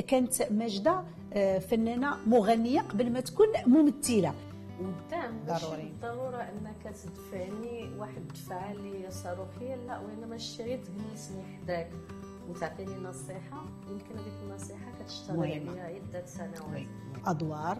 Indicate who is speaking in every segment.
Speaker 1: كانت ماجده آه، فنانة مغنية قبل ما تكون ممثلة.
Speaker 2: قدام
Speaker 1: ضروري.
Speaker 2: بالضروره أنك تدفعني واحد الدفعه اللي صاروخيه لا وإنما غير تجلسني حداك وتعطيني نصيحة. يمكن هذيك النصيحة كتشتغل. عليها عدة سنوات.
Speaker 1: أدوار.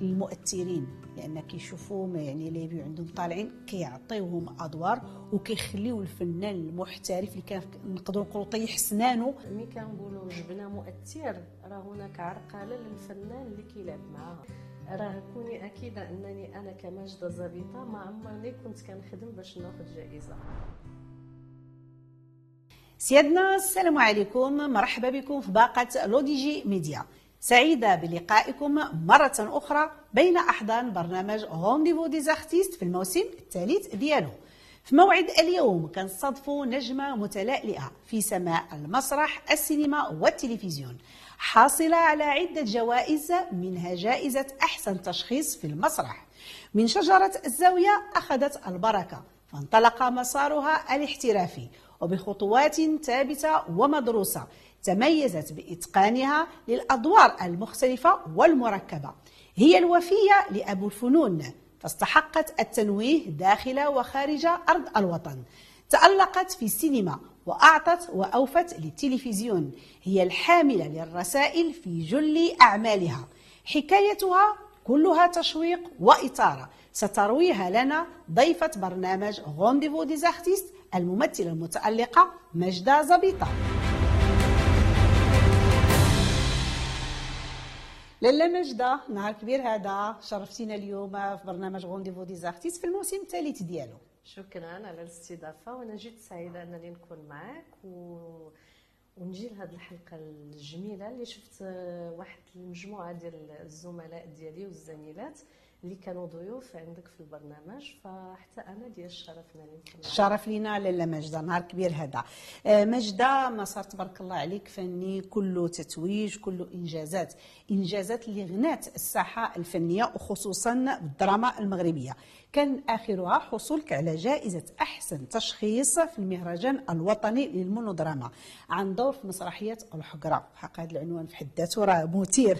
Speaker 1: المؤثرين لأن كيشوفوا يعني اللي بيو عندهم طالعين كيعطيوهم أدوار وكيخليو الفنان المحترف اللي كان نقدروا نقولوا طيح سنانه
Speaker 2: ملي كنقولوا جبنا مؤثر راه هناك عرقلة للفنان اللي كيلعب معاها راه كوني أكيدة أنني أنا كماجدة زبيطة ما عمرني كنت كنخدم باش ناخذ جائزة.
Speaker 1: سيادنا السلام عليكم. مرحبا بكم في باقة لوديجي ميديا. سعيدة بلقائكم مرة أخرى بين أحضان برنامج Rendez-vous des artistes في الموسم الثالث ديالو. في موعد اليوم كنصادفوا نجمة متلألئة في سماء المسرح السينما والتلفزيون. حاصلة على عدة جوائز منها جائزة أحسن تشخيص في المسرح. من شجرة الزاوية أخذت البركة. فانطلق مسارها الاحترافي وبخطوات ثابتة ومدروسة. تميزت بإتقانها للأدوار المختلفة والمركبة. هي الوفية لأبو الفنون فاستحقت التنويه داخل وخارج أرض الوطن. تألقت في السينما وأعطت وأوفت للتلفزيون. هي الحاملة للرسائل في جل أعمالها. حكايتها كلها تشويق وإثارة سترويها لنا ضيفة برنامج Rendez-vous des artistes الممثلة المتألقة ماجدة زبيطة. لاله مجدة نهار كبير هذا. شرفتينا اليوم في برنامج Rendez-vous des artistes في الموسم الثالث ديالو.
Speaker 2: شكرا على الاستضافة. وأنا جيت سعيدة أنني نكون معك و... ونجي لهذه الحلقة الجميلة اللي شفت واحد المجموعة ديال الزملاء ديالي والزميلات. اللي كانوا ضيوف عندك في البرنامج فحتى أنا ديال الشرف انني نكون معك.
Speaker 1: شرف لينا لاله مجدة نهار كبير هذا. آه، مجدة مسار تبارك الله عليك فني كله تتويج كله إنجازات. إنجازات اللي غنات الساحة الفنية وخصوصا بالدراما المغربية. كان آخرها حصولك على جائزة أحسن تشخيص في المهرجان الوطني للمونودراما عن دور في مسرحية الحقرة. حق هذا العنوان في حد ذاته راه مثير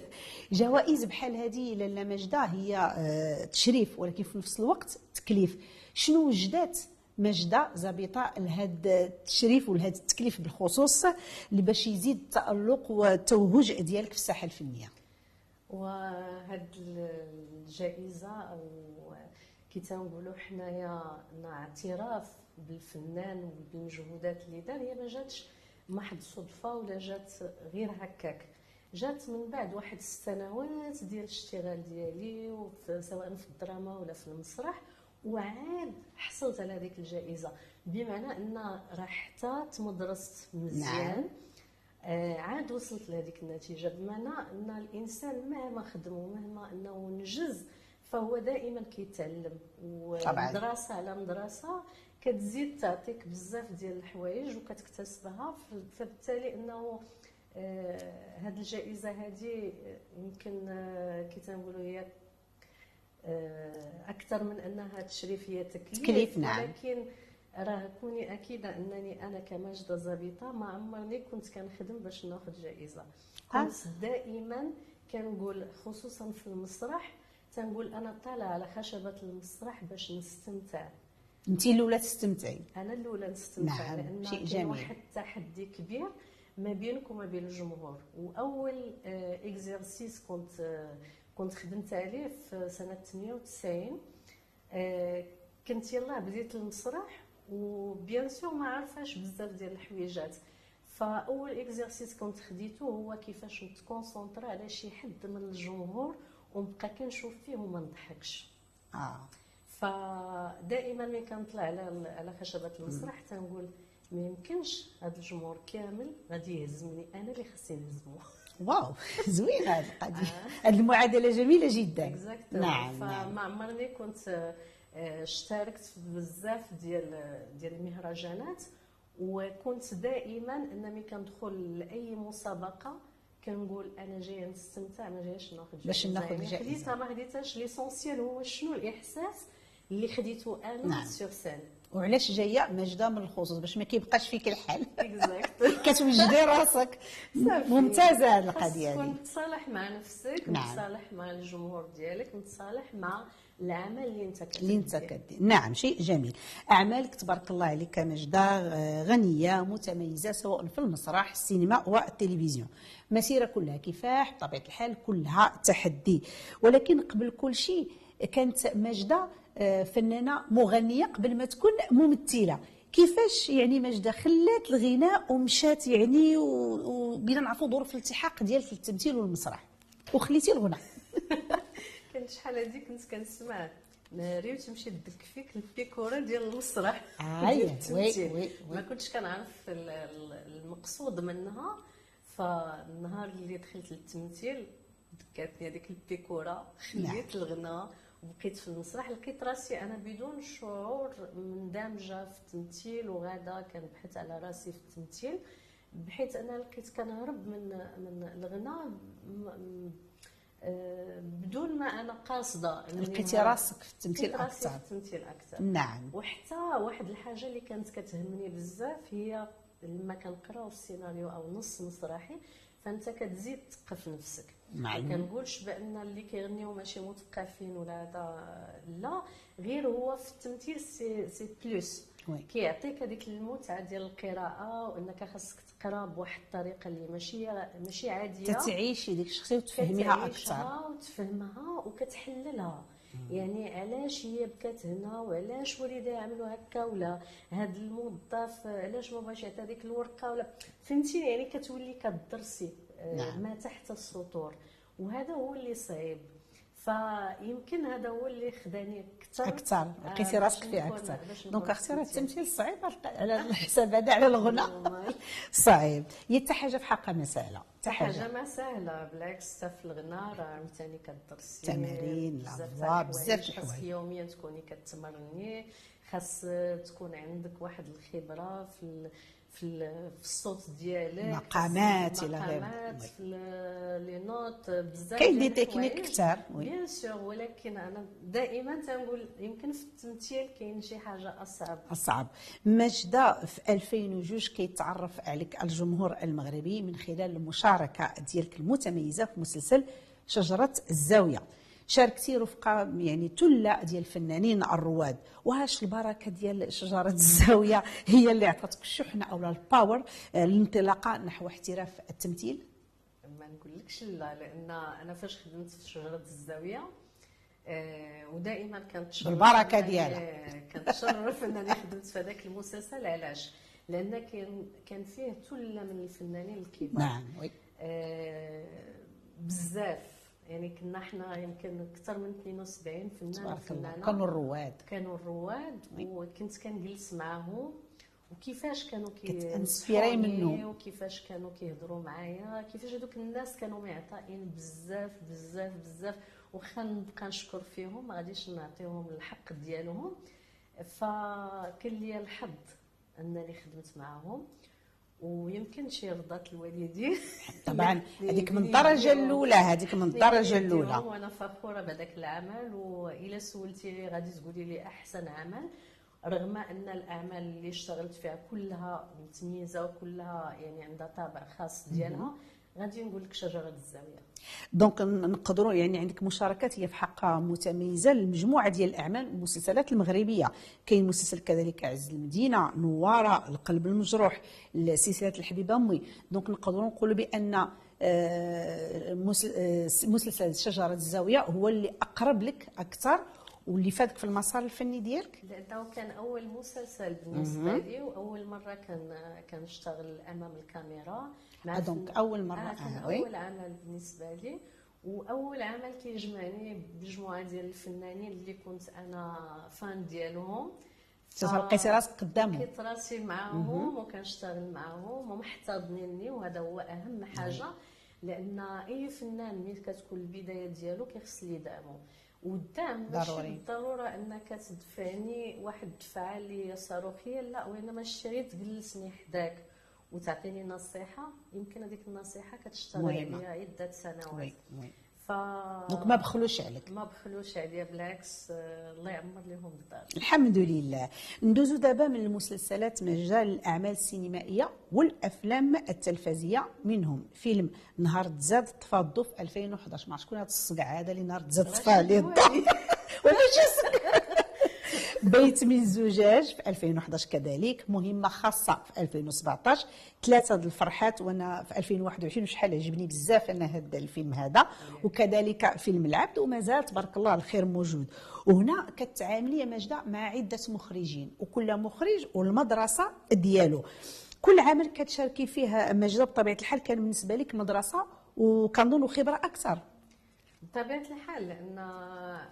Speaker 1: جوائز بحال هذه لاله مجدة هي آه، تشريف ولكن في نفس الوقت تكليف. شنو وجدات مجدة زبيطة لهذا التشريف ولهذا التكليف بالخصوص اللي باش يزيد التألق والتوهج ديالك في الساحة الفنية؟
Speaker 2: وهاد الجائزة أو كي تنقولوا حنايا اعتراف بالفنان وبالمجهودات اللي دار هي ما جاتش محض صدفة ولا جات غير هكاك. جات من بعد واحد السنوات ديال الاشتغال ديالي سواء في الدراما ولا في المسرح وعاد حصلت على هذيك الجائزة. بمعنى إن راه حتى تمدرست مزيان.
Speaker 1: نعم.
Speaker 2: آه، عاد وصلت لهذيك النتيجة بمعنى إن الإنسان مهما خدم ومهما إنه نجز فهو دائما كيتعلم. ومدرسه على مدرسة كتزيد تعطيك بزاف ديال الحوايج وكتكتسبها فبالتالي إنه آه، هاد الجائزة هذه يمكن آه، كي تنقولوا هي آه، أكثر من أنها تشريف هي تكليف
Speaker 1: تكليف، نعم.
Speaker 2: ولكن راه كوني أكيدة أنني أنا كماجده زبيطه ما عمرني كنت كنخدم باش ناخذ جائزة كنت دائما كنقول خصوصا في المسرح تنقول أنا طالعه على خشبة المسرح باش نستمتع.
Speaker 1: انت الأولى تستمتعي.
Speaker 2: أنا الأولى نستمتع
Speaker 1: نعم،
Speaker 2: لأن
Speaker 1: شيء جميل.
Speaker 2: واحد التحدي كبير ما بينك وما بين الجمهور. وأول اكزرسيس كنت آه، كنت خدمت عليه في سنة 98 آه، كنت يلاه بديت المسرح وبيان سور ما عارفاش بزاف ديال الحويجات. فأول اكزرسيس كنت خديته هو كيفاش نتكونسونطرا على شي حد من الجمهور ونبقى كنشوف فيه وما نضحكش.
Speaker 1: آه.
Speaker 2: فدائما ملي كنطلع على على خشبة المسرح تنقول ما يمكنش هذا الجمهور كامل غادي يهزمني أنا اللي خصني نهزمو.
Speaker 1: واو زوين هذه القضية. هذه المعادلة جميلة جدا. نعم
Speaker 2: فما عمرني كنت آه، اشتركت في بزاف ديال ديال المهرجانات وكنت دائما ان ملي كندخل لأي مسابقة كنقول أنا جاية نستمتع ما جايش ناخذ جائزه
Speaker 1: باش ناخذ
Speaker 2: يعني
Speaker 1: جائزة.
Speaker 2: خديتها ما خديتهاش l'essentiel هو شنو الإحساس اللي خديته أنا
Speaker 1: نعم.
Speaker 2: sur scène
Speaker 1: وعلاش جاية؟ مجده من الخصوص باش ما كيبقاش فيك الحال. كتوجدي راسك. ممتازة هذه
Speaker 2: القضية
Speaker 1: هذه
Speaker 2: متصالح مع نفسك
Speaker 1: نعم.
Speaker 2: متصالح مع الجمهور ديالك متصالح مع العمل اللي انت كتدير
Speaker 1: اللي انت كدير. نعم شيء جميل. أعمالك تبارك الله عليك مجدة آه، غنية متميزة سواء في المسرح السينما والتلفزيون مسيرة كلها كفاح بطبيعه الحال كلها تحدي. ولكن قبل كل شيء كانت مجدة آه، فنانة مغنية قبل ما تكون ممثلة. كيفاش يعني مجدة خلات الغناء ومشات يعني وبينا نعرفوا ظروف الالتحاق ديالك للتمثيل والمسرح. وخليتي الغناء.
Speaker 2: كنت شحال هادي كنت كنسمع. ناري وتمشي تدك فيك البيكورة ديال المسرح.
Speaker 1: آه،
Speaker 2: ديال
Speaker 1: وي-
Speaker 2: التمثيل.
Speaker 1: وي-.
Speaker 2: ما كنتش كنعرف ال- ال- المقصود منها. فالنهار اللي دخلت للتمثيل دكاتني هذيك البيكورة خليت الغناء وبقيت في المسرح لقيت راسي أنا بدون شعور مندمجة في التمثيل وغادا كنبحث على راسي في التمثيل. بحيث أنا لقيت كنهرب من من الغناء آه، بدون ما أنا قاصدة
Speaker 1: لقيتي. راسك في التمثيل
Speaker 2: راسي
Speaker 1: أكثر.
Speaker 2: في التمثيل أكثر.
Speaker 1: نعم.
Speaker 2: وحتى واحد الحاجة اللي كانت كتهمني بزاف هي لما كنقراو السيناريو أو نص مسرحي فأنت كتزيد تثقف نفسك. ما كنقولش بأن اللي كيغنيو ماشي مثقفين ولا هذا لا. غير هو في التمثيل c'est c'est
Speaker 1: plus.
Speaker 2: كيعطيك هذيك المتعة ديال القراءة وأنك خاصك تقرا بواحد الطريقة اللي ماشي ماشي عادية.
Speaker 1: تتعيشي ديك الشخصية وتفهميها
Speaker 2: أكثر وتفهمها وكتحللها. يعني علاش هي بكات هنا وعلاش والديها عملوا هكا ولا هاد الموظف علاش ما بغاش يعطي هذيك الورقة ولا؟ فهمتي؟ يعني كتولي كدرسي آه،
Speaker 1: نعم.
Speaker 2: ما تحت السطور. وهذا هو اللي صعيب. فيمكن هذا هو اللي خداني أكثر.
Speaker 1: أكثر. لقيتي
Speaker 2: آه،
Speaker 1: راسك
Speaker 2: باش
Speaker 1: فيه
Speaker 2: أكثر.
Speaker 1: دونك
Speaker 2: في
Speaker 1: اختيار
Speaker 2: التمثيل.
Speaker 1: صعيب على- الحساب هذا على
Speaker 2: والله.
Speaker 1: صعيب. هي حتى حاجة في حقها ما
Speaker 2: سهلة.
Speaker 1: حاجة
Speaker 2: ما سهلة بالعكس حتى في الغناء راه عاوتاني كدرسي
Speaker 1: تمارين،
Speaker 2: بزاف
Speaker 1: الأضواء،
Speaker 2: تاع
Speaker 1: بزاف.
Speaker 2: خاصك يوميا تكوني كتمرني خاص تكون عندك واحد الخبرة في. في, ال... في الصوت ديالك
Speaker 1: مقامات
Speaker 2: خاص
Speaker 1: إلى غير.
Speaker 2: المقامات
Speaker 1: oui.
Speaker 2: في les notes بزاف
Speaker 1: كاين
Speaker 2: des
Speaker 1: techniques oui.
Speaker 2: bien sûr ولكن أنا دائما تنقول يمكن في التمثيل كاين شي حاجة أصعب
Speaker 1: صعب ماجدة في 2002 كيتعرف عليك الجمهور المغربي من خلال المشاركة ديالك المتميزة في مسلسل شجرة الزاوية شاركتي رفقة يعني ثلة ديال الفنانين الرواد. واش البركة ديال شجرة الزاوية هي اللي عطاتك الشحنة أو ال power آه، الانطلاقة نحو احتراف التمثيل.
Speaker 2: ما نقولكش لا لأن أنا فاش خدمت في شجرة الزاوية آه ودائما كنت
Speaker 1: بالبركة ديالها.
Speaker 2: كنتشرف انني خدمت في هذاك المسلسل علاش؟ لأن كان كان فيه ثله من الفنانين الكبار.
Speaker 1: نعم oui.
Speaker 2: آه بزاف. يعني كنا حنا يمكن أكثر من 72 فنان وفنانه
Speaker 1: كانوا الرواد.
Speaker 2: كانوا الرواد وكنت كنجلس معاهم. وكيفاش كانوا كينصحوني
Speaker 1: منهم.
Speaker 2: وكيفاش كانوا كيهضروا معايا. كيفاش هذوك الناس كانوا معطائين بزاف بزاف بزاف. وخا نبقى نشكر فيهم ما غاديش نعطيهم الحق ديالهم. فكان لي الحظ أنني خدمت معاهم. ويمكن شي رضات الوالدين.
Speaker 1: طبعا. هذيك من
Speaker 2: يديروا-
Speaker 1: الأولى هذيك من
Speaker 2: يديروا
Speaker 1: الأولى.
Speaker 2: وأنا فخورة بهذاك العمل وإلا سولتي غادي تقولي لي أحسن عمل رغم أن الأعمال اللي اشتغلت فيها كلها متميزة وكلها يعني عندها طابع خاص ديالها. غادي نقول لك شجرة الزاويه
Speaker 1: دونك نقدروا يعني عندك مشاركات هي في حقها متميزة لمجموعة ديال الأعمال المسلسلات المغربية. كاين مسلسل كذلك عز المدينة نوارة القلب المجروح سلسله الحبيبة أمي. donc نقدروا نقولوا بأن آه، آه، مسلسل شجرة الزاويه هو اللي أقرب لك أكثر واللي فادك في المسار الفني ديالك؟
Speaker 2: لأنه كان أول مسلسل بالنسبة لي وأول مرة كان كنشتغل أمام الكاميرا.
Speaker 1: donc أول مرة،
Speaker 2: آه كان
Speaker 1: آه،.
Speaker 2: أول عمل بالنسبة لي وأول عمل كيجمعني بمجموعة ديال الفنانين اللي كنت أنا فان ديالهم. ف-
Speaker 1: لقيتي راسك قدامهم.
Speaker 2: لقيت راسي معاهم وكنشتغل معاهم ومحتضنيني وهذا هو أهم حاجة لأن أي فنان ملي كتكون البداية ديالو كيخص لي يدعمو والدعم ماشي. بالضرورة أنك تدفعني واحد الدفعة اللي صاروخية لا وإنما غير تجلسني حداك. وتعطيني نصيحه يمكن هذيك النصيحة كتشتغل. عليا عدة سنوات.
Speaker 1: وي وي.
Speaker 2: ف
Speaker 1: دونك ما بخلوش عليك.
Speaker 2: ما بخلوش عليا بالعكس آه، الله يعمر لهم الدار
Speaker 1: الحمد لله. ندوزو دابا من المسلسلات مجال الأعمال السينمائية والأفلام التلفزية. منهم فيلم نهار تزاد طفى الضو في 2011 ما عرفت شكون هذا الصقع هذا اللي نهار تزاد طفى عليه الضو ولا شي بيت من الزجاج في 2011 كذلك مهمة خاصة في 2017 ثلاثة د الفرحات وأنا في 2021 وشحال عجبني بزاف أنا هذا الفيلم هذا. وكذلك فيلم العبد ومازال تبارك الله الخير موجود. وهنا كتعاملي يا ماجدة مع عدة مخرجين وكل مخرج والمدرسة ديالو. كل عمل كتشاركي فيه ماجدة بطبيعة الحال كان بالنسبة لك مدرسة وكنظن خبرة أكثر.
Speaker 2: بطبيعة الحال لأن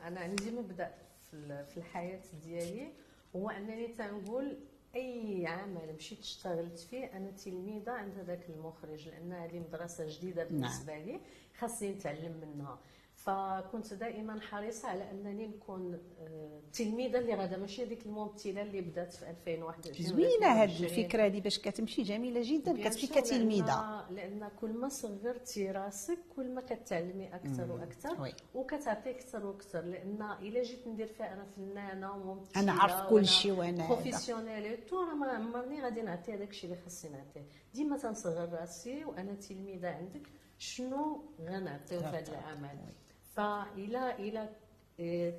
Speaker 2: أنا عندي مبدأ. في الحياة ديالي هو أنني تنقول أي عمل مشيت اشتغلت فيه أنا تلميذة عند هذاك المخرج لأن هذه مدرسة جديدة
Speaker 1: نعم.
Speaker 2: بالنسبة لي خاصني نتعلم منها فكنت دائما حريصة على أنني نكون آه، تلميذه اللي غادا ماشي هذيك الممثلة اللي بدات في 2021
Speaker 1: زوينه هذه الفكرة هذه باش كتمشي جميلة جدا كتفي كتلميذه
Speaker 2: لأن كل ما صغرتي راسك كل ما كتعلمي أكثر وأكثر وكتعطي أكثر وأكثر لأن إلا جيت ندير فيها أنا فنانة وممثلة
Speaker 1: أنا عارف كل شيء وأنا
Speaker 2: professionnelle tout أنا ما عمرني غادي نعطي هذاك الشيء اللي خاصني نعطيه. ديما تنصغر راسي وأنا تلميذة عندك شنو غنعطيو في هذا العمل؟ فإلى إلى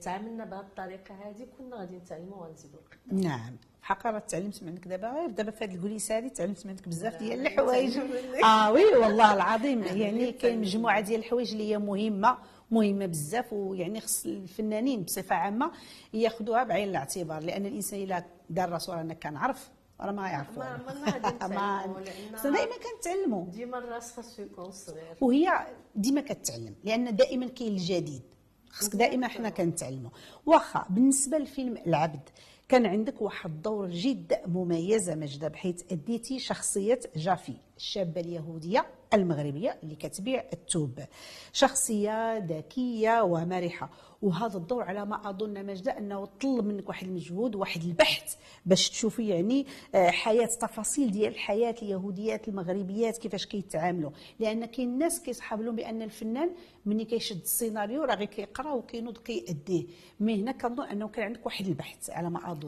Speaker 2: تعاملنا بهذه الطريقة هذه كنا غادي نتعلموا وغنزيدوا
Speaker 1: نعم. حقا راه تعلمت منك دابا غير دابا في هذه الكوليسه هذه تعلمت منك بزاف ديال الحوايج. آه وي والله العظيم. يعني كاين مجموعة ديال الحوايج اللي هي مهمة مهمة بزاف ويعني خص الفنانين بصفة عامة ياخذوها بعين الاعتبار لأن الإنسان إلا دار راسو رانا كنعرف. راه ما يعرفوا
Speaker 2: ما ما
Speaker 1: دائما كنتعلموا
Speaker 2: ديما الراس خاصو يكون صغير
Speaker 1: وهي ديما كتعلم لأن دائما كاين الجديد. خصك دائما حنا كنتعلموا. واخا بالنسبة لفيلم العبد كان عندك واحد الدور جد مميز مجده بحيث أديتي شخصية جافي الشابة اليهودية المغربية اللي كتبيع التوب. شخصية ذكية ومرحة. وهذا الدور على ما أظن مجده أنه طلب منك واحد المجهود واحد البحث باش تشوفي يعني آه، حياة تفاصيل ديال الحياة اليهوديات المغربيات كيفاش كيتعاملوا. لأن كاين الناس كيصحاب لهم بأن الفنان ملي كيشد السيناريو راه غير كيقرا وكينوض كيأديه. مي هنا كنظن أنه كان عندك واحد البحث على ما أظن.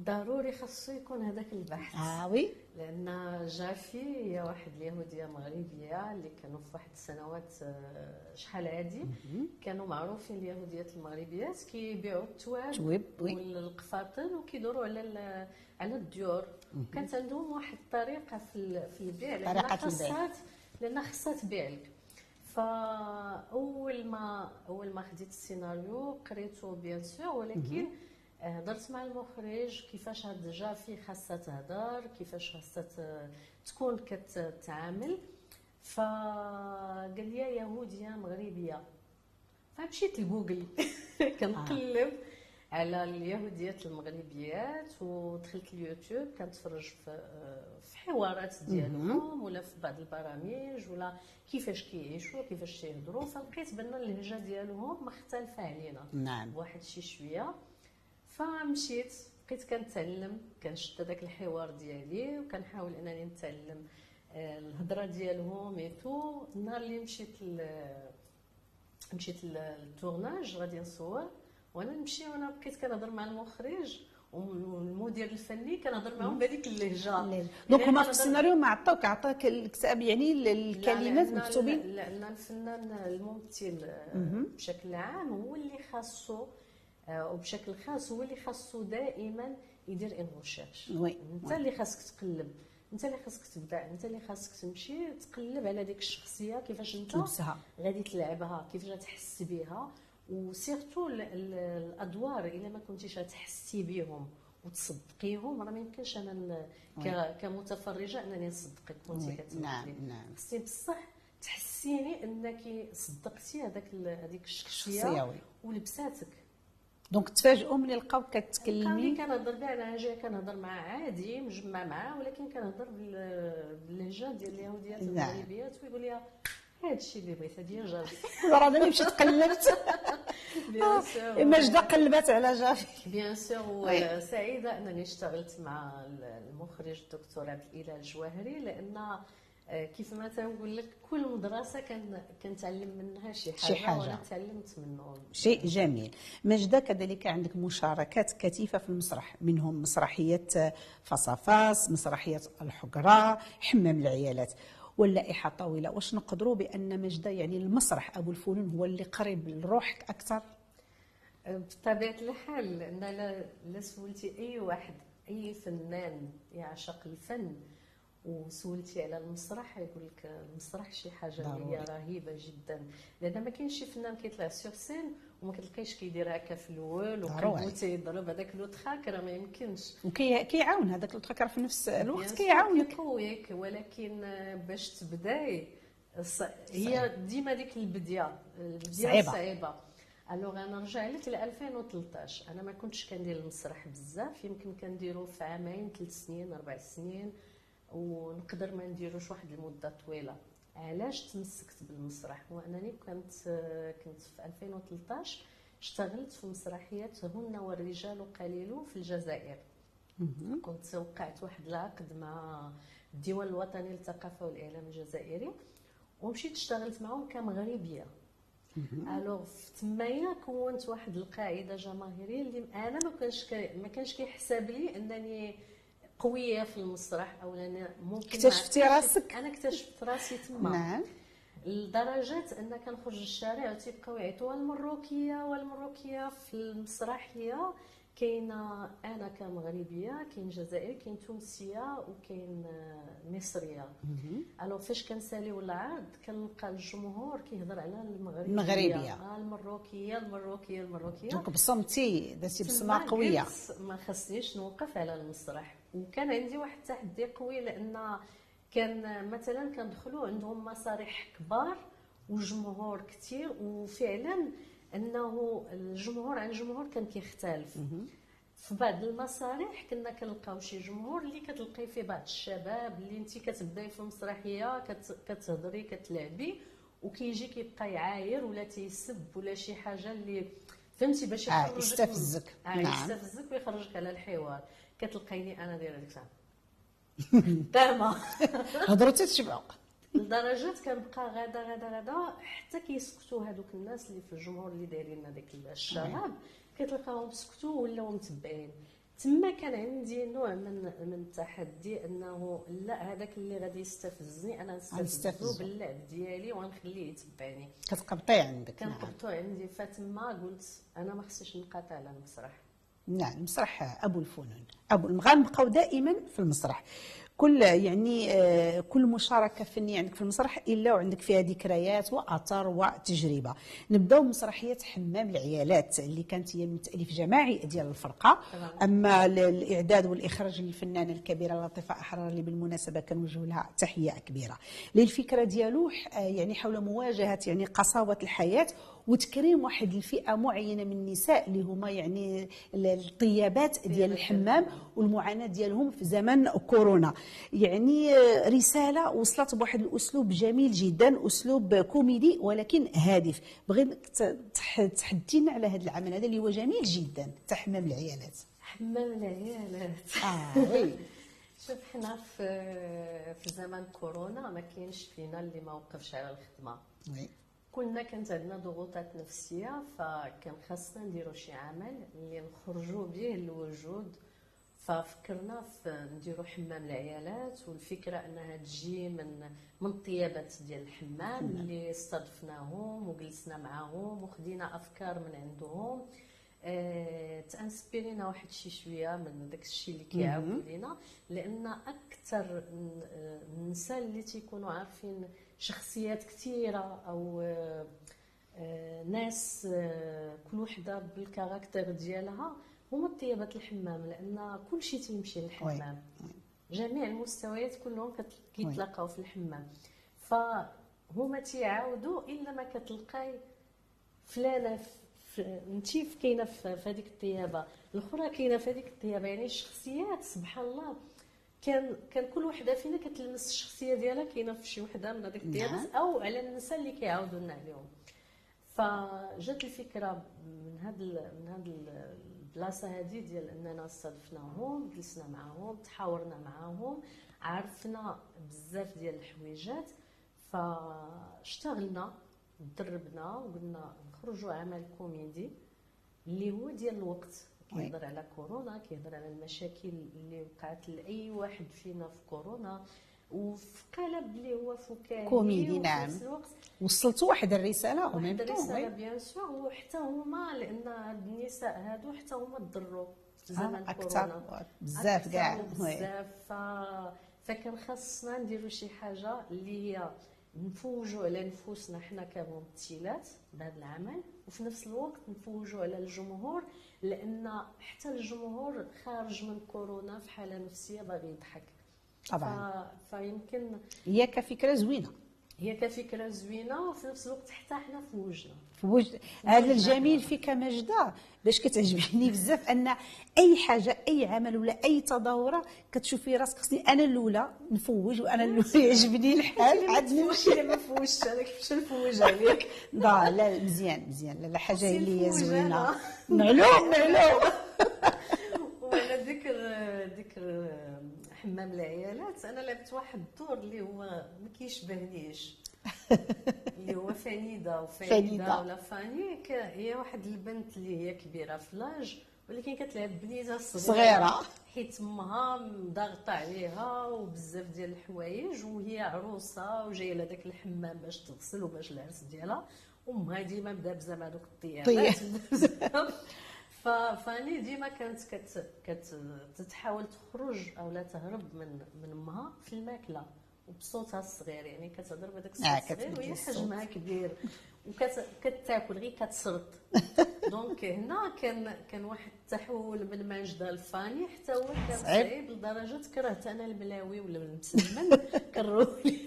Speaker 2: ضروري خاصو يكون هذاك البحث.
Speaker 1: آه وي
Speaker 2: لأن جافي هي واحد اليهودية مغربية اللي كانوا في واحد السنوات آه، شحال هادي كانوا معروفين اليهوديات المغربيات كيبيعوا التواب والقفاطن وكيدوروا على على الديور. كانت عندهم واحد الطريقة في في البيع لأن خاصها لأن خاصها تبيع لك. فأول ما أول ما خديت السيناريو قريته bien sûr ولكن هضرت مع المخرج كيفاش هاد جافي خاصها تهضر كيفاش خاصها تكون كتعامل فقال لي يهودية مغربية. فمشيت لجوجل. كنقلب على اليهوديات المغربيات ودخلت اليوتيوب كنتفرج في في حوارات ديالهم ولا في بعض البرامج ولا كيفاش كيعيشوا كيفاش تيهضروا. فلقيت بأن اللهجة ديالهم مختلفة علينا.
Speaker 1: نعم.
Speaker 2: واحد شي شوية. فمشيت بقيت كنتعلم كنشد هذاك الحوار ديالي وكنحاول أنني نتعلم آه، الهضرة ديالهم ميتو النهار اللي مشيت ل... مشيت لل tournage غادي نصور. وأنا نمشي وأنا بقيت كنهضر مع المخرج والمدير الفني كنهضر معاهم بهذيك اللهجة.
Speaker 1: donc هما في السيناريو ما عطاوك عطاك الكتاب يعني الكلمات مكتوبين.
Speaker 2: لا الفنان الممثل بشكل عام هو اللي خاصو آه، وبشكل خاص هو اللي خاصو دائما يدير إن ريشيرش. أنت اللي خاصك تقلب. أنت اللي خاصك تبدع. أنت اللي خاصك تمشي تقلب على ديك الشخصية كيفاش
Speaker 1: أنت
Speaker 2: غادي تلعبها كيفاش تحس بها وسيرتو الأدوار إلا ما كنتيش تحسي بهم وتصدقيهم راه ما يمكنش أنا كمتفرجة أنني نصدقك كنتي
Speaker 1: كتمثلي نعم نعم.
Speaker 2: خصني بصح تحسيني أنك صدقتي هذاك هذيك الشخصية ولبساتك.
Speaker 1: donc تفاجئوا ملي لقاو كتكلمي
Speaker 2: كنهضر كاع أنا جاي كنهضر معاه عادي مجمع معاه ولكن كنهضر باللهجة ديال اليهوديات نعم. المغربيات ويقول لي هذا الشيء اللي بغيت هذه جافي.
Speaker 1: راه أنا مشيت قلبت. ماجده قلبت على جافي.
Speaker 2: bien sûr وسعيده أنني اشتغلت مع المخرج الدكتور عبد الاله الجواهري لأن آه، كيف ما تنقول لك كل مدرسة كان كنتعلم منها شي حاجة,
Speaker 1: شي حاجة.
Speaker 2: وأنا تعلمت منهم.
Speaker 1: شيء جميل. مجدة كذلك عندك مشاركات كثيفة في المسرح منهم مسرحية فصفاص مسرحية الحجرة حمام العيالات. واللائحة طويلة. واش نقدروا بأن مجدة يعني المسرح أبو الفنون هو اللي قريب لروحك أكثر؟
Speaker 2: بطبيعة الحال ان لا لا سولتي أي واحد أي فنان يعشق الفن. وسولتي على المسرح يقول لك المسرح شي حاجة اللي هي رهيبة جدا. لأن ما كاينش شي فنان كيطلع sur scène وما كتلقايش كيدير هكا في الأول وقلبو تيضرب هذاك le trac راه ما يمكنش.
Speaker 1: وكيعاون هذاك le trac في نفس الوقت كيعاونك
Speaker 2: كيقويك ولكن باش تبداي هي ديما ديك البدية البدية صعيبة, صعيبة. alors أنا نرجع لك ل 2013 أنا ما كنتش كندير المسرح بزاف يمكن كنديرو في عامين ثلاث سنين أربع سنين. ونقدر ما نديروش واحد المدة طويلة. علاش تمسكت بالمسرح؟ هو أنني كنت كنت في 2013 اشتغلت في مسرحيه هن والرجال قليل في الجزائر. كنت وقعت واحد العقد مع الديوان الوطني للثقافة والإعلام الجزائري ومشيت اشتغلت معهم كمغربية. ألوغ تمايا كونت واحد القاعدة جماهيرية اللي أنا ما كانش ما كانش كيحسب لي أنني قوية في المسرح أو أنا ممكن
Speaker 1: اكتشفتي راسك؟
Speaker 2: أنا اكتشفت راسي تما.
Speaker 1: نعم.
Speaker 2: لدرجه أن كنخرج الشارع وتيبقاو يعيطوا المروكيه والمروكية في المسرحية. كاينة أنا كمغربية كاين جزائري كاين تونسية وكاين مصرية. alors فاش كنساليو العرض كنلقى الجمهور كيهضر على المغربية.
Speaker 1: المغربيه
Speaker 2: آه المروكية المروكية المروكية.
Speaker 1: donc بصمتي درتي بصمة قوية.
Speaker 2: ما خصنيش نوقف على المسرح. وكان عندي واحد التحدي قوي لأن كان مثلا كندخلوا عندهم مسارح كبار وجمهور كثير وفعلا أنه الجمهور عن الجمهور كان كيختلف. في بعض المسارح كنا كنلقاو شي جمهور اللي كتلقاي فيه بعض الشباب اللي انت كتبداي في المسرحيه كتهضري كتلعبي وكيجي كيبقى يعاير ولا تيسب ولا شي حاجة اللي فهمتي باش
Speaker 1: يخرجك آه يستفزك.
Speaker 2: آه نعم. يستفزك ويخرجك على الحوار. كتلقيني أنا دايرة ديك الساعة. تمام.
Speaker 1: هضرتي تشبعوا
Speaker 2: لدرجة كنبقى غدا غدا غدا حتى كيسكتوا هذوك الناس اللي في الجمهور اللي دايرين هذاك الشباب كتلقاهم سكتوا ولاو متبعين. تما كان عندي نوع من من التحدي أنه لا هذاك اللي غادي يستفزني أنا نستفزو باللعب ديالي ونخليه يتبعني.
Speaker 1: كتقبطي عندك
Speaker 2: كنقبطو عندي. فتما قلت أنا ما خصنيش نقاطع على المسرح
Speaker 1: نعم المسرح أبو الفنون. أبو غنبقاو دائما في المسرح. كل يعني آه، كل مشاركة فنية عندك في المسرح إلا وعندك فيها ذكريات وأثار وتجربة. نبدأو مسرحية حمام العيالات اللي كانت هي من تاليف جماعي ديال الفرقة. أما الإعداد والإخراج للفنانة الكبيرة لطيفة أحرار اللي بالمناسبة كنوجه لها تحية كبيرة. للفكرة ديالو يعني حول مواجهة يعني قساوه الحياة وتكريم واحد الفئه معينة من النساء اللي هما يعني الطيابات ديال الحمام والمعاناة ديالهم في زمن كورونا. يعني رسالة وصلت بواحد الأسلوب جميل جدا أسلوب كوميدي ولكن هادف. بغيت تحدثينا على هذا العمل هذا اللي هو جميل جدا. تاع حمام العيالات.
Speaker 2: حمام العيالات.
Speaker 1: آه.
Speaker 2: شوف حنا في في زمن كورونا ما كاينش فينا اللي ما وقفش على الخدمة. كنا كانت عندنا ضغوطات نفسية فكان خاصنا نديرو شي عمل اللي نخرجوا به للوجود ففكرنا في نديرو حمام العيالات والفكرة أنها تجي من من الطيابات ديال الحمام اللي استضفناهم وجلسنا معاهم وخدينا أفكار من عندهم. آه تأنسبيرينا واحد شي شوية من داك الشيء اللي كيعاودوا لينا لأن أكثر النساء اللي تيكونوا عارفين شخصيات كثيرة أو آه، آه، ناس آه، كل وحدة بالكاركتر ديالها هما الطيبات الحمام لأن كل شيء تيمشي للحمام. جميع المستويات كلهم كيتلاقاو في الحمام. فهما تيعاودوا إلا ما كتلقاي فلانة انت كاينة في هذيك الطيابة. الأخرى كاينة في هذيك الطيابة. يعني الشخصيات سبحان الله كان كان كل وحده فينا كتلمس الشخصيه ديالها كاينة في شي وحده من هذيك الديالات نعم. أو على النساء اللي كيعاودوا لنا عليهم. فجات الفكرة من هاد من هاد البلاصة هذه ديال أننا استضفناهم جلسنا معاهم تحاورنا معاهم عرفنا بزاف ديال الحويجات. فاشتغلنا دربنا وقلنا نخرجوا عمل كوميدي اللي هو ديال الوقت. كيهضر على كورونا كيهضر على المشاكل اللي وقعت لأي واحد فينا في كورونا وفي قالب اللي هو فكاهي
Speaker 1: كوميدي نعم. وصلتوا واحد الرسالة
Speaker 2: واحد الرسالة bien sûr وحتى هما لأن هاد النساء هادو حتى هما تضروا في زمن
Speaker 1: آه كورونا. بزاف كاع.
Speaker 2: بزاف. فكان خاصنا نديروا شي حاجة اللي هي نفوجوا على نفوسنا حنا كممثلات بهذا العمل وفي نفس الوقت نفوجوا على الجمهور لأن حتى الجمهور خارج من كورونا في حالة نفسية باغي يضحك.
Speaker 1: طبعا.
Speaker 2: فيمكن
Speaker 1: هي كفكرة زوينة.
Speaker 2: هي كفكره زوينة وفي نفس الوقت حتى حنا فوجنا
Speaker 1: فوجد هذا الجميل فيك مجدة باش كتعجبني بزاف أن أي حاجة أي عمل ولا أي تظاهره كتشوفي راسك. خصني أنا الأولى نفوج وأنا الأولى يعجبني الحال.
Speaker 2: عاد نمشي. ما فوجش أنا كيفاش نفوج عليك؟
Speaker 1: لا لا مزيان مزيان. لا حاجة اللي هي زوينة. معلوم معلوم
Speaker 2: وأنا ذكر ذكر حمام العيالات. أنا لعبت واحد الدور اللي هو ما كيشبهنيش. اللي هو فنيده وفنيده ولا فاني. هي واحد البنت اللي هي كبيرة في لاج ولكن كتلعب بنيته صغيرة. حيت أمها ضاغطه عليها وبزاف ديال الحوايج وهي عروسة وجاية لهذاك الحمام باش تغسل وباش العرس ديالها. أمها ديما دابزه مع دوك الطيارات فاني ديما كانت كت كتحاول تخرج أو لا تهرب من من أمها في الماكلة وبصوتها الصغير يعني كتهضر بهذاك الصوت آه الصغير وهي حجمها كبير وكتاكل غير كتسرط donc هنا كان كان واحد التحول من ماجدة لفاني حتى هو كان صعيب. لدرجة كرهت أنا الملاوي ولا المسمن كرهولي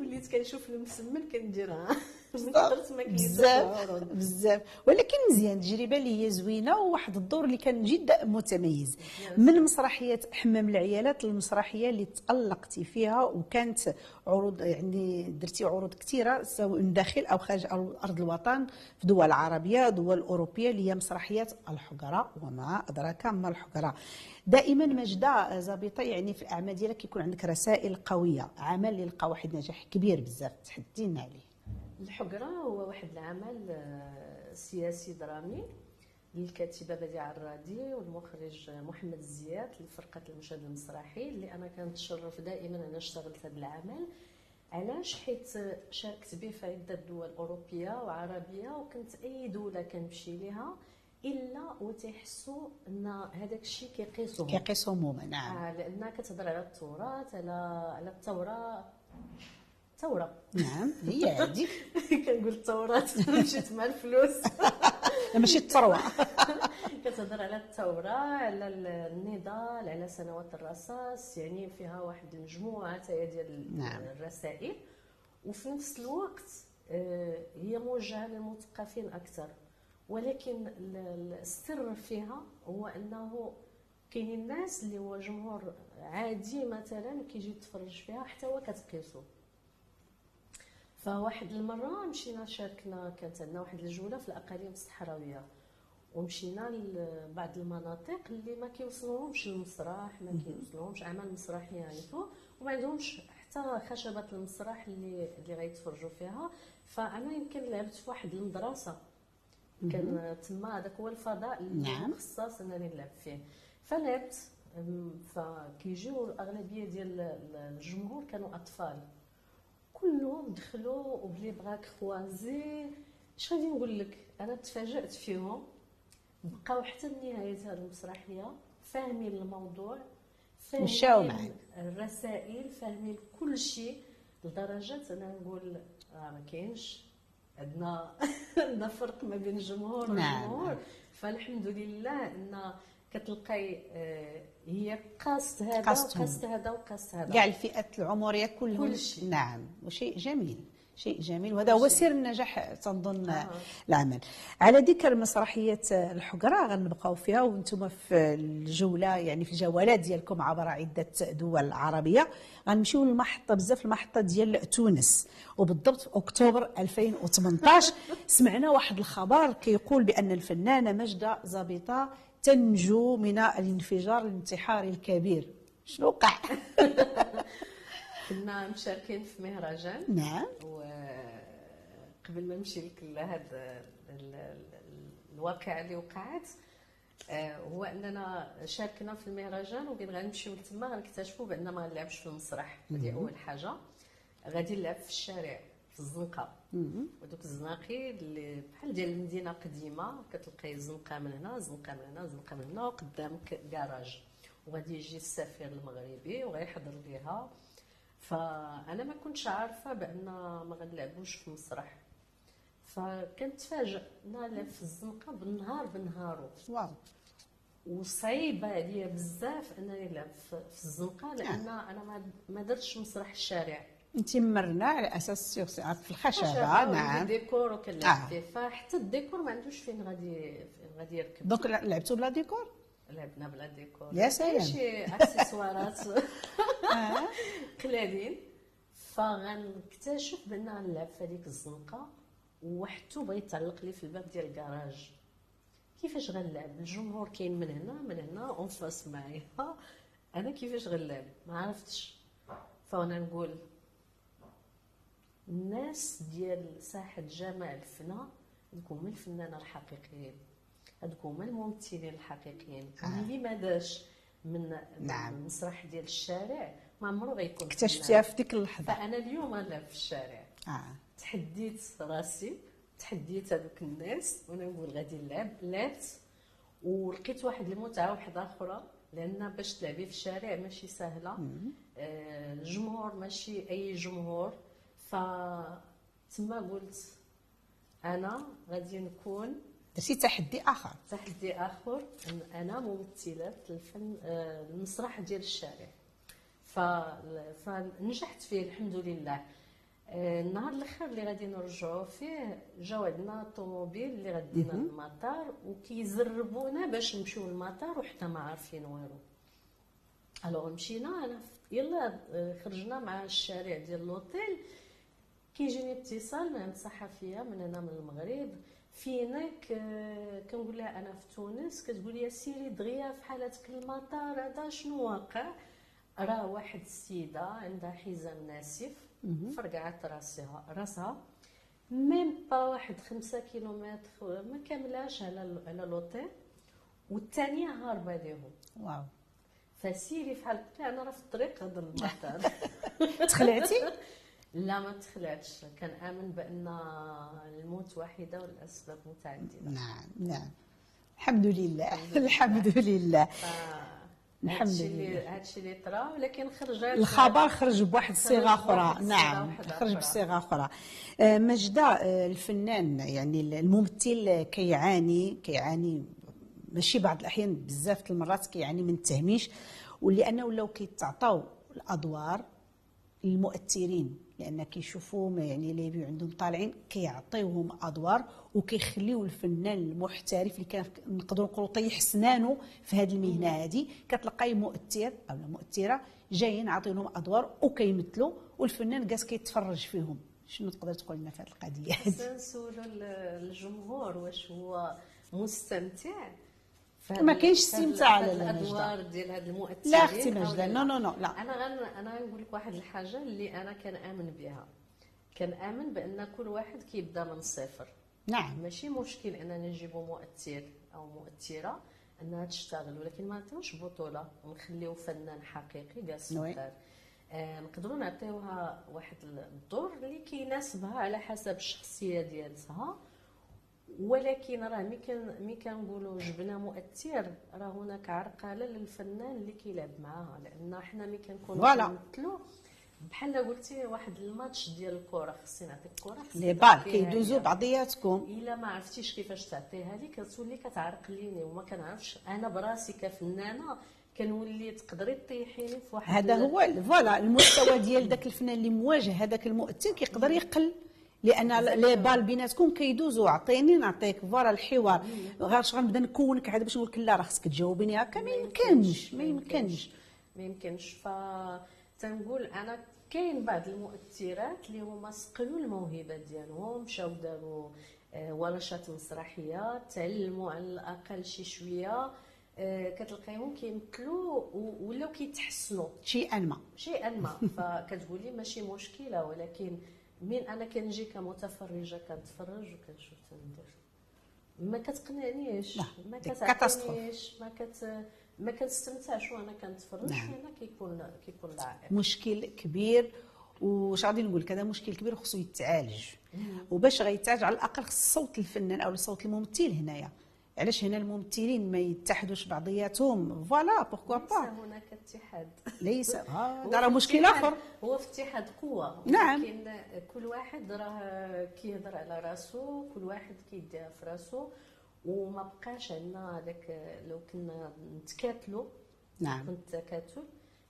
Speaker 2: وليت كنشوف المسمن كنديرها.
Speaker 1: بزاف. بزاف. ولكن مزيان تجربه اللي هي زوينة وواحد الدور اللي كان جدا متميز. من مسرحية حمام العيالات المسرحيه اللي تألقتي فيها وكانت عروض يعني درتي عروض كثيره سواء داخل أو خارج أرض الوطن في دول عربية دول أوروبية اللي هي مسرحيات الحجرة وما أدراك ما الحجرة. دائما مجدة زابطة يعني في الأعمال ديالك يكون عندك رسائل قوية. عمل اللي لقى واحد نجاح كبير بزاف. تحدينا عليه.
Speaker 2: الحجرة هو واحد العمل آه، سياسي درامي للكاتبة بديعة الرادي والمخرج محمد الزيات لفرقة المشهد المسرحي اللي أنا كنتشرف دائما أنا اشتغلت هذا العمل. علاش؟ حيت شاركت به في عدة دول أوروبية وعربية وكنت أي دولة كنمشي لها إلا وتيحسوا أن هذاك الشيء كيقيسهم.
Speaker 1: كيقيسهم نعم.
Speaker 2: آه لأن كتهضر على التراث على على الثورة. ثوره
Speaker 1: نعم هي عادي
Speaker 2: كنقول الثورات مشيت مع الفلوس
Speaker 1: ماشي الثروه
Speaker 2: كتهضر على الثورة على النضال على سنوات الرصاص يعني فيها واحد المجموعة ديال نعم. الرسائل. وفي نفس الوقت آه، هي موجهة للمثقفين أكثر. ولكن السر فيها هو أنه كاينين الناس اللي هو جمهور عادي مثلا كيجي يتفرج فيها حتى هو كتقيسو. فواحد المرة مشينا شاركنا كانت عندنا واحد الجولة في الأقاليم الصحراوية ومشينا لبعض المناطق اللي ما كيوصلوهمش المسرح ما كيوصلوهمش اعمال مسرحيه يعني وما عندهمش حتى خشبة المسرح اللي اللي غيتفرجوا فيها. فأنا يمكن لعبت في واحد المدرسة. كان تما هذاك هو الفضاء اللي نعم. مخصص أنني نلعب فيه. فلعبت فكيجيو الأغلبية ديال الجمهور كانوا أطفال. كلهم دخلوا وبلي بغاك خوازي اش غادي نقول لك أنا تفاجأت فيهم. بقاو حتى نهايه هذه المسرحيه فاهمين الموضوع
Speaker 1: فاهمين
Speaker 2: الرسائل فاهمين كل شيء. لدرجة أنا نقول آه ما كاينش. عندنا عندنا فرق ما بين الجمهور نعم. والجمهور فالحمد لله إن كتلقاي آه، هي قاست هذا وقاست هذا وقاست هذا.
Speaker 1: كاع الفئات العمرية كلهم. كل شيء نعم. وشيء جميل. شيء جميل. وهذا هو سر النجاح تنظن آه. العمل. على ذكر مسرحية الحقره غنبقاو فيها وأنتم في الجولة يعني في الجولات ديالكم عبر عدة دول عربية. غنمشيو للمحطة بزاف المحطة ديال تونس. وبالضبط في اكتوبر 2018 سمعنا واحد الخبر كيقول بأن الفنانة مجده زابطة تنجو من الانفجار الانتحاري الكبير. شنو وقع؟
Speaker 2: كنا مشاركين في مهرجان.
Speaker 1: نعم.
Speaker 2: وقبل ما نمشي لك لهذا الواقعه اللي وقعت آه، هو أننا شاركنا في المهرجان وكين غنمشيو لتما غنكتشفوا بأن ما غنلعبش في المسرح. هذه أول حاجة. غادي نلعب في الشارع. في الزنقة. ودوك الزناقي اللي بحال ديال المدينة قديمه كتلقاي زنقه من هنا زنقه من هنا زنقه من هنا وقدامك كراج وغادي يجي السفير المغربي وغيحضر ليها. فأنا ما كنتش عارفة بأن ما غنلعبوش في المسرح فكنتفاجئ نلعب في الزنقة بالنهار بنهارو.
Speaker 1: واو.
Speaker 2: وصعيبة عليا بزاف أنني نلعب في الزنقة
Speaker 1: لأن.
Speaker 2: أنا ما درتش مسرح الشارع.
Speaker 1: انت مرنا على أساس في الخشبة نعم.
Speaker 2: ديكور وكنلعب آه. فيه فحتى الديكور ما عندوش فين غادي فين غادي يركب.
Speaker 1: donc لعبتوا بلا ديكور؟
Speaker 2: لعبنا بلا ديكور.
Speaker 1: يا سلام.
Speaker 2: شي اكسسوارات. قلالين فغنكتشف بان غنلعب في هذيك الزنقة وحتى بغى يتعلق لي في الباب ديال الكراج. كيفاش غنلعب؟ الجمهور كاين من هنا من هنا أون فاس معايا. أنا كيفاش غنلعب؟ ما عرفتش. فانا نقول الناس ديال ساحة جمال الفنا هذوك هما الفنانين الحقيقيين. هذوك هما الممثلين الحقيقيين. آه. اللي ما داش من نعم. المسرح ديال الشارع ما عمرو غيكون
Speaker 1: اكتشفتيها في ديك اللحظة.
Speaker 2: فأنا اليوم غنلعب في الشارع.
Speaker 1: آه.
Speaker 2: تحديت راسي تحديت هذوك الناس وأنا نقول غادي نلعب لعبت ولقيت واحد المتعة واحدة أخرى لأن باش تلعبي في الشارع ماشي سهلة. آه الجمهور ماشي أي جمهور. ف تما قلت أنا غادي نكون
Speaker 1: درتي تحدي آخر.
Speaker 2: تحدي آخر إن أنا ممثلة الفن آه المسرح ديال الشارع. ف... فنجحت فيه الحمد لله. آه، النهار الآخر اللي غادي نرجعوا فيه جاو عندنا الطوموبيل اللي غدينا للمطار وكيزربونا باش نمشيو للمطار وحنا ما عارفين والو. ألوغ مشينا أنا يلا آه، خرجنا مع الشارع ديال لوطيل كيجيني اتصال من عند صحفيه من هنا من المغرب. فينك آه، كنقول لها أنا في تونس كتقول لي سيري دغيا في حالتك المطار هذا شنو واقع؟ راه واحد السيدة عندها حزام ناسف فرقعت راسها راسها. même pas واحد خمسة كيلومتر ما كاملاش على على لوطيل والثانيه هاربة ليهم.
Speaker 1: واو.
Speaker 2: فسيري فحال قلت أنا راه في الطريق هذا المطار
Speaker 1: تخلعتي؟
Speaker 2: لا ما تخلعتش. كان آمن بأن الموت واحدة والأسباب متعددة.
Speaker 1: نعم نعم. الحمد لله الحمد لله.
Speaker 2: الحمد لله. هادشي اللي طرا ولكن خرج
Speaker 1: الخبر خرج بواحد الصيغه أخرى. نعم خرج بصيغة أخرى. آه، مجدة آه، الفنان يعني الممثل كيعاني كيعاني ماشي بعض الأحيان بزاف المرات كيعاني من التهميش ولأنه ولاو كيتعطاو الأدوار للمؤثرين لأن كيشوفوا يعني اللي عندهم طالعين كيعطيوهم أدوار وكيخليو الفنان المحترف اللي كان نقدروا نقولوا طيح سنانه في هذه المهنة هذه كتلقاي مؤثر أو مؤثرة جايين عاطينهم أدوار وكيمثلوا والفنان جالس كيتفرج فيهم. شنو تقدر تقول لنا في هذه القضية؟
Speaker 2: هذه نسولوا الجمهور واش هو مستمتع
Speaker 1: ما كاينش استمتاع على
Speaker 2: الأدوار ديال هاد المؤثرين
Speaker 1: لا أختي مجدة non non non لا.
Speaker 2: أنا غن أنا نقول لك واحد الحاجة اللي أنا كنامن بها. كنامن بأن كل واحد كيبدأ من الصفر
Speaker 1: نعم.
Speaker 2: ماشي مشكل اننا نجيبوا مؤثر أو مؤثرة أنها تشتغل ولكن ما نعطيوش بطولة. ونخليو فنان حقيقي جالس آه نقدروا نعطيوها واحد الدور اللي كيناسبها على حسب الشخصية ديالتها. ولكن راه مي كان مي كنقولوا جبنا مؤثر. راه هناك عرقلة للفنان اللي كيلعب معاها. لأن حنا مي كنكونوا كنمثلوا. بحال قلتي واحد الماتش ديال الكرة خصني نعطيك الكره
Speaker 1: les balles كيدوزو بعضياتكم.
Speaker 2: إلا ما عرفتيش كيفاش تعطيها لي كتولي كتعرقليني وما كنعرفش. أنا براسي كفنانة كنولي تقدري طيحيني في واحد
Speaker 1: هذا هو voilà المستوى ديال داك الفنان اللي مواجه هذاك المؤثر كيقدر يقل. لأن لي بال بيناتكم كيدوزوا عطيني نعطيك فوالا الحوار. غير غنبدا نكونك عاد باش نقول لك لا راه خصك تجاوبيني هكا. ما يمكنش ما يمكنش.
Speaker 2: ما يمكنش. ف تنقول أنا كاين بعض المؤثرات اللي هما صقلوا الموهبة ديالهم مشاو داروا آه، ورشات مسرحية تعلموا على الأقل شي شوية آه، كتلقايهم كيمثلوا ولاو كيتحسنوا.
Speaker 1: شيئا ما
Speaker 2: شيئا ما فكتقولي ماشي مشكلة ولكن من أنا كنجي كمتفرجة كنتفرج وكنشوف تندير ما كتقنعنيش
Speaker 1: لا،
Speaker 2: ما كتعطينيش ما كت ما كنستمتعش وأنا كنتفرج
Speaker 1: نعم.
Speaker 2: هنا كيكون كيكون العائق.
Speaker 1: مشكل كبير وش غادي نقول لك؟ هذا مشكل كبير وخصو يتعالج. وباش غيتعالج على الأقل خص صوت الفنان أو صوت الممثل هنايا. علاش هنا الممثلين ما يتحدوش بعضياتهم؟ voilà pourquoi
Speaker 2: n'est-ce
Speaker 1: pas
Speaker 2: هناك اتحاد.
Speaker 1: ليس. هذا راه
Speaker 2: في
Speaker 1: مشكل آخر.
Speaker 2: هو في اتحاد قوة.
Speaker 1: نعم.
Speaker 2: ولكن كل واحد راه كيهضر على راسو كل واحد كيديها في راسو وما بقاش عندنا هذاك لو كنا نتكاتلوا
Speaker 1: نعم.
Speaker 2: كنت تكاتل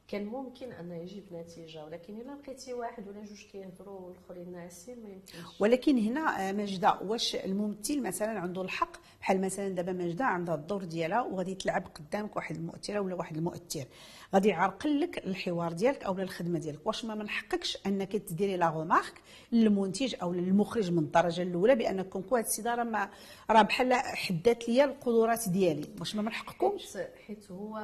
Speaker 2: كان ممكن أن يجيب نتيجة ولكن إلا لقيتي واحد ولا جوج كيهضروا والآخرين ناعسين ما يمكنش.
Speaker 1: ولكن هنا آه، ماجدة واش الممثل مثلا عنده الحق؟ بحال مثلا دابا ماجدة عندها الدور ديالها وغادي تلعب قدامك واحد المؤثرة ولا واحد المؤثر. غادي يعرقل لك الحوار ديالك أو الخدمة ديالك. واش ما من حقكش أنك تديري la remarque للمنتج أو للمخرج من الدرجة الأولى بان comme quoi هاد السيده راه ما- راه بحال حدات ليا القدرات ديالي. واش ما من حقكمش؟
Speaker 2: حيت هو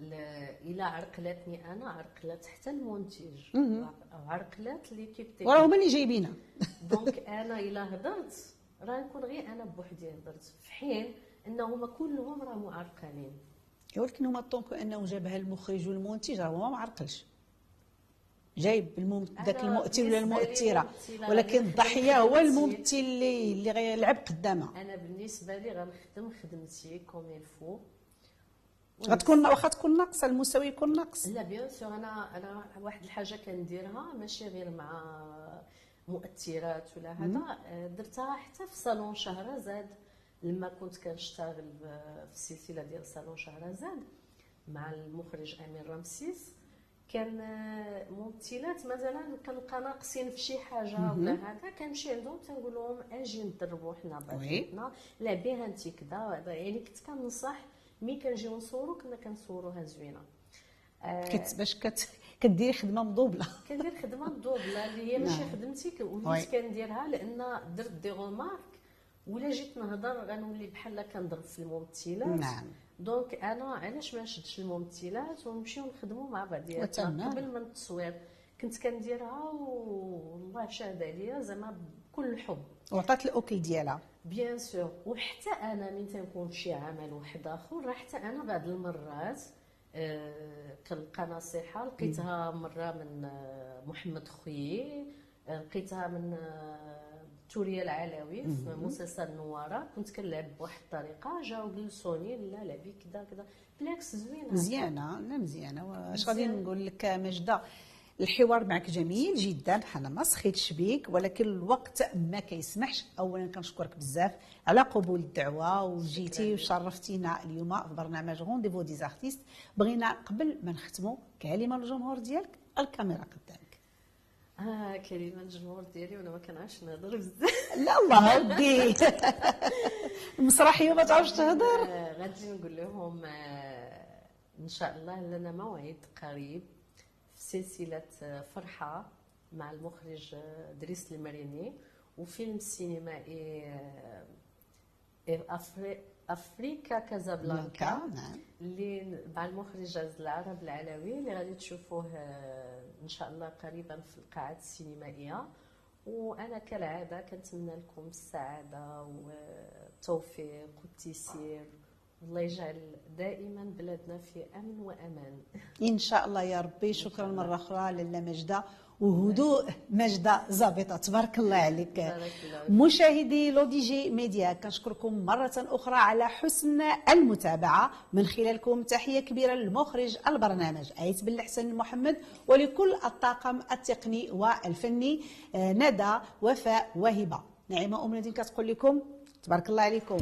Speaker 2: إلا عرقلاتني أنا عرقلات حتى المنتج أو عرقلات l'équipe
Speaker 1: وراه هما اللي جايبينها.
Speaker 2: donc أنا إلا هضرت راه نكون غير أنا بوحدي هضرت. في حين انهم كلهم راه معرقلين.
Speaker 1: ولكن هما tant que أنه جابها المخرج والمنتج راه هو ما معرقلش. جايب المم... ذاك المؤثر ولا المؤثره ولكن الضحية هو. الممثل اللي اللي غيلعب قدامها.
Speaker 2: أنا بالنسبة لي غنخدم خدمتي comme il faut
Speaker 1: غتكون واخا تكون ناقصة المستوى يكون ناقص.
Speaker 2: لا bien sûr أنا أنا واحد الحاجة كنديرها ماشي غير مع مؤثرات ولا هذا. آه، درتها حتى في صالون شهرزاد. لما كنت كنشتغل في السلسله ديال صالون شهرزاد مع المخرج أمين رمسيس كان آه، ممثلات مثلا كنلقى ناقصين في شي حاجة ولا هذا كنمشي عندهم تنقول لهم أجي ندربوا حنا بعضنا لا بها انت كذا يعني كنت كنصح مي كنجيو نصوروا كنا كنصوروها زوينة آه،
Speaker 1: كت باش كت كديري خدمة مضوبلة
Speaker 2: كندير خدمة دوبله اللي هي ماشي
Speaker 1: نعم.
Speaker 2: خدمتي. وليت كنديرها لأن درت دي غومارك ولا جيت نهضر غنولي بحال كنضرب في الممثلات
Speaker 1: نعم.
Speaker 2: donc أنا علاش ما نشدش الممثلات ونمشيو نخدموا مع بعضياتنا. قبل من التصوير كنت كنديرها والله شاهد عليا زعما بكل حب
Speaker 1: وعطات الاكل ديالها
Speaker 2: bien sûr وحتى أنا من تنكون في شي عمل واحد آخر راه حتى أنا بعض المرات آه كنلقى نصيحة لقيتها مرة من آه محمد خويي آه لقيتها من توريا العلوي في مسلسل نوارة. كنت كنلعب بواحد الطريقة جاو جلسوني لا لعبي كذا كذا بالعكس زوينة.
Speaker 1: مزيانة لا مزيانة. واش غادي. نقول لك ماجدة؟ الحوار معك جميل جدا حنا ما سخيتش بيك ولكن الوقت ما كيسمحش. اولا كنشكرك بزاف على قبول الدعوة وجيتي وشرفتينا اليوم في برنامج rendez-vous des artistes بغينا قبل ما نختموا كلمة للجمهور ديالك الكاميرا قدامك.
Speaker 2: آه كلمة الجمهور ديالي وأنا ما كنعرفش نهضر بزاف.
Speaker 1: لا الله ودي المسرحيه ما تعرفش تهضر؟
Speaker 2: آه، غادي نقول لهم آه، إن شاء الله لنا موعد قريب. في سلسلة آه، فرحة مع المخرج آه، دريس المريني وفيلم سينمائي آه، أفريكا كازابلانكا
Speaker 1: نعم.
Speaker 2: اللي مع المخرج العرب العلوي اللي غادي تشوفوه إن شاء الله قريبا في القاعات السينمائية. وأنا كالعادة كنتمنى لكم السعادة والتوفيق والتيسير. والله يجعل دائما بلادنا في أمن وأمان.
Speaker 1: إن شاء الله يا ربي. شكرا مرة أخرى لاله مجده وهدوء مجدة زبيطة. تبارك الله عليك.
Speaker 2: الله.
Speaker 1: مشاهدي لو دي جي ميديا كنشكركم مرة أخرى على حسن المتابعة. من خلالكم تحية كبيرة للمخرج البرنامج آيت بن حسن محمد ولكل الطاقم التقني والفني آه، ندى وفاء وهبة. نعيمة أم كتقول لكم تبارك الله عليكم.